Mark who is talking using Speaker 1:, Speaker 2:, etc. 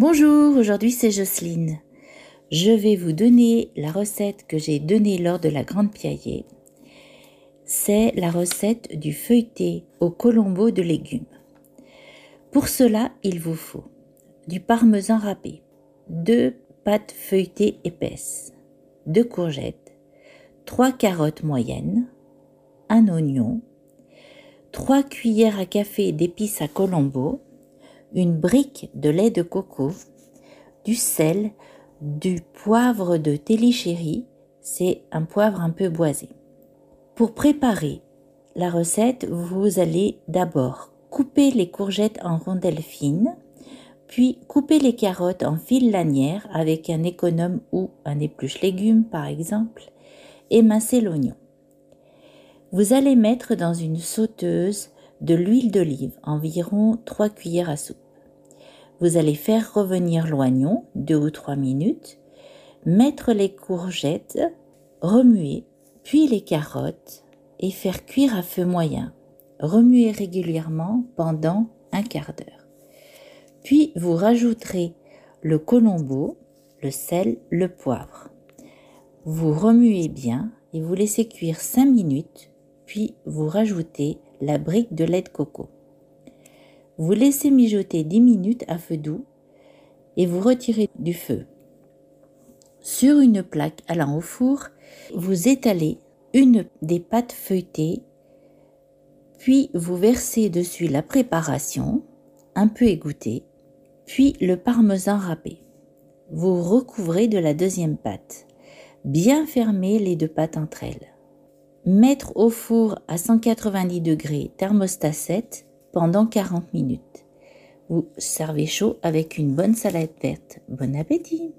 Speaker 1: Bonjour, aujourd'hui c'est Jocelyne. Je vais vous donner la recette que j'ai donnée lors de la Grande Piaillée. C'est la recette du feuilleté au colombo de légumes. Pour cela, il vous faut du parmesan râpé, deux pâtes feuilletées épaisses, deux courgettes, trois carottes moyennes, un oignon, trois cuillères à café d'épices à colombo, une brique de lait de coco, du sel, du poivre de télichéry, c'est un poivre un peu boisé. Pour préparer la recette, vous allez d'abord couper les courgettes en rondelles fines, puis couper les carottes en fils lanières avec un économe ou un épluche légumes par exemple, et masser l'oignon. Vous allez mettre dans une sauteuse de l'huile d'olive, environ 3 cuillères à soupe. Vous allez faire revenir l'oignon 2 ou 3 minutes, mettre les courgettes, remuer, puis les carottes et faire cuire à feu moyen. Remuer régulièrement pendant un quart d'heure. Puis vous rajouterez le colombo, le sel, le poivre. Vous remuez bien et vous laissez cuire 5 minutes, puis vous rajoutez la brique de lait de coco. Vous laissez mijoter 10 minutes à feu doux et vous retirez du feu. Sur une plaque allant au four, vous étalez une des pâtes feuilletées, puis vous versez dessus la préparation, un peu égouttée, puis le parmesan râpé. Vous recouvrez de la deuxième pâte. Bien fermer les deux pâtes entre elles mettre au four à 190 degrés thermostat 7 pendant 40 minutes. Vous servez chaud avec une bonne salade verte. Bon appétit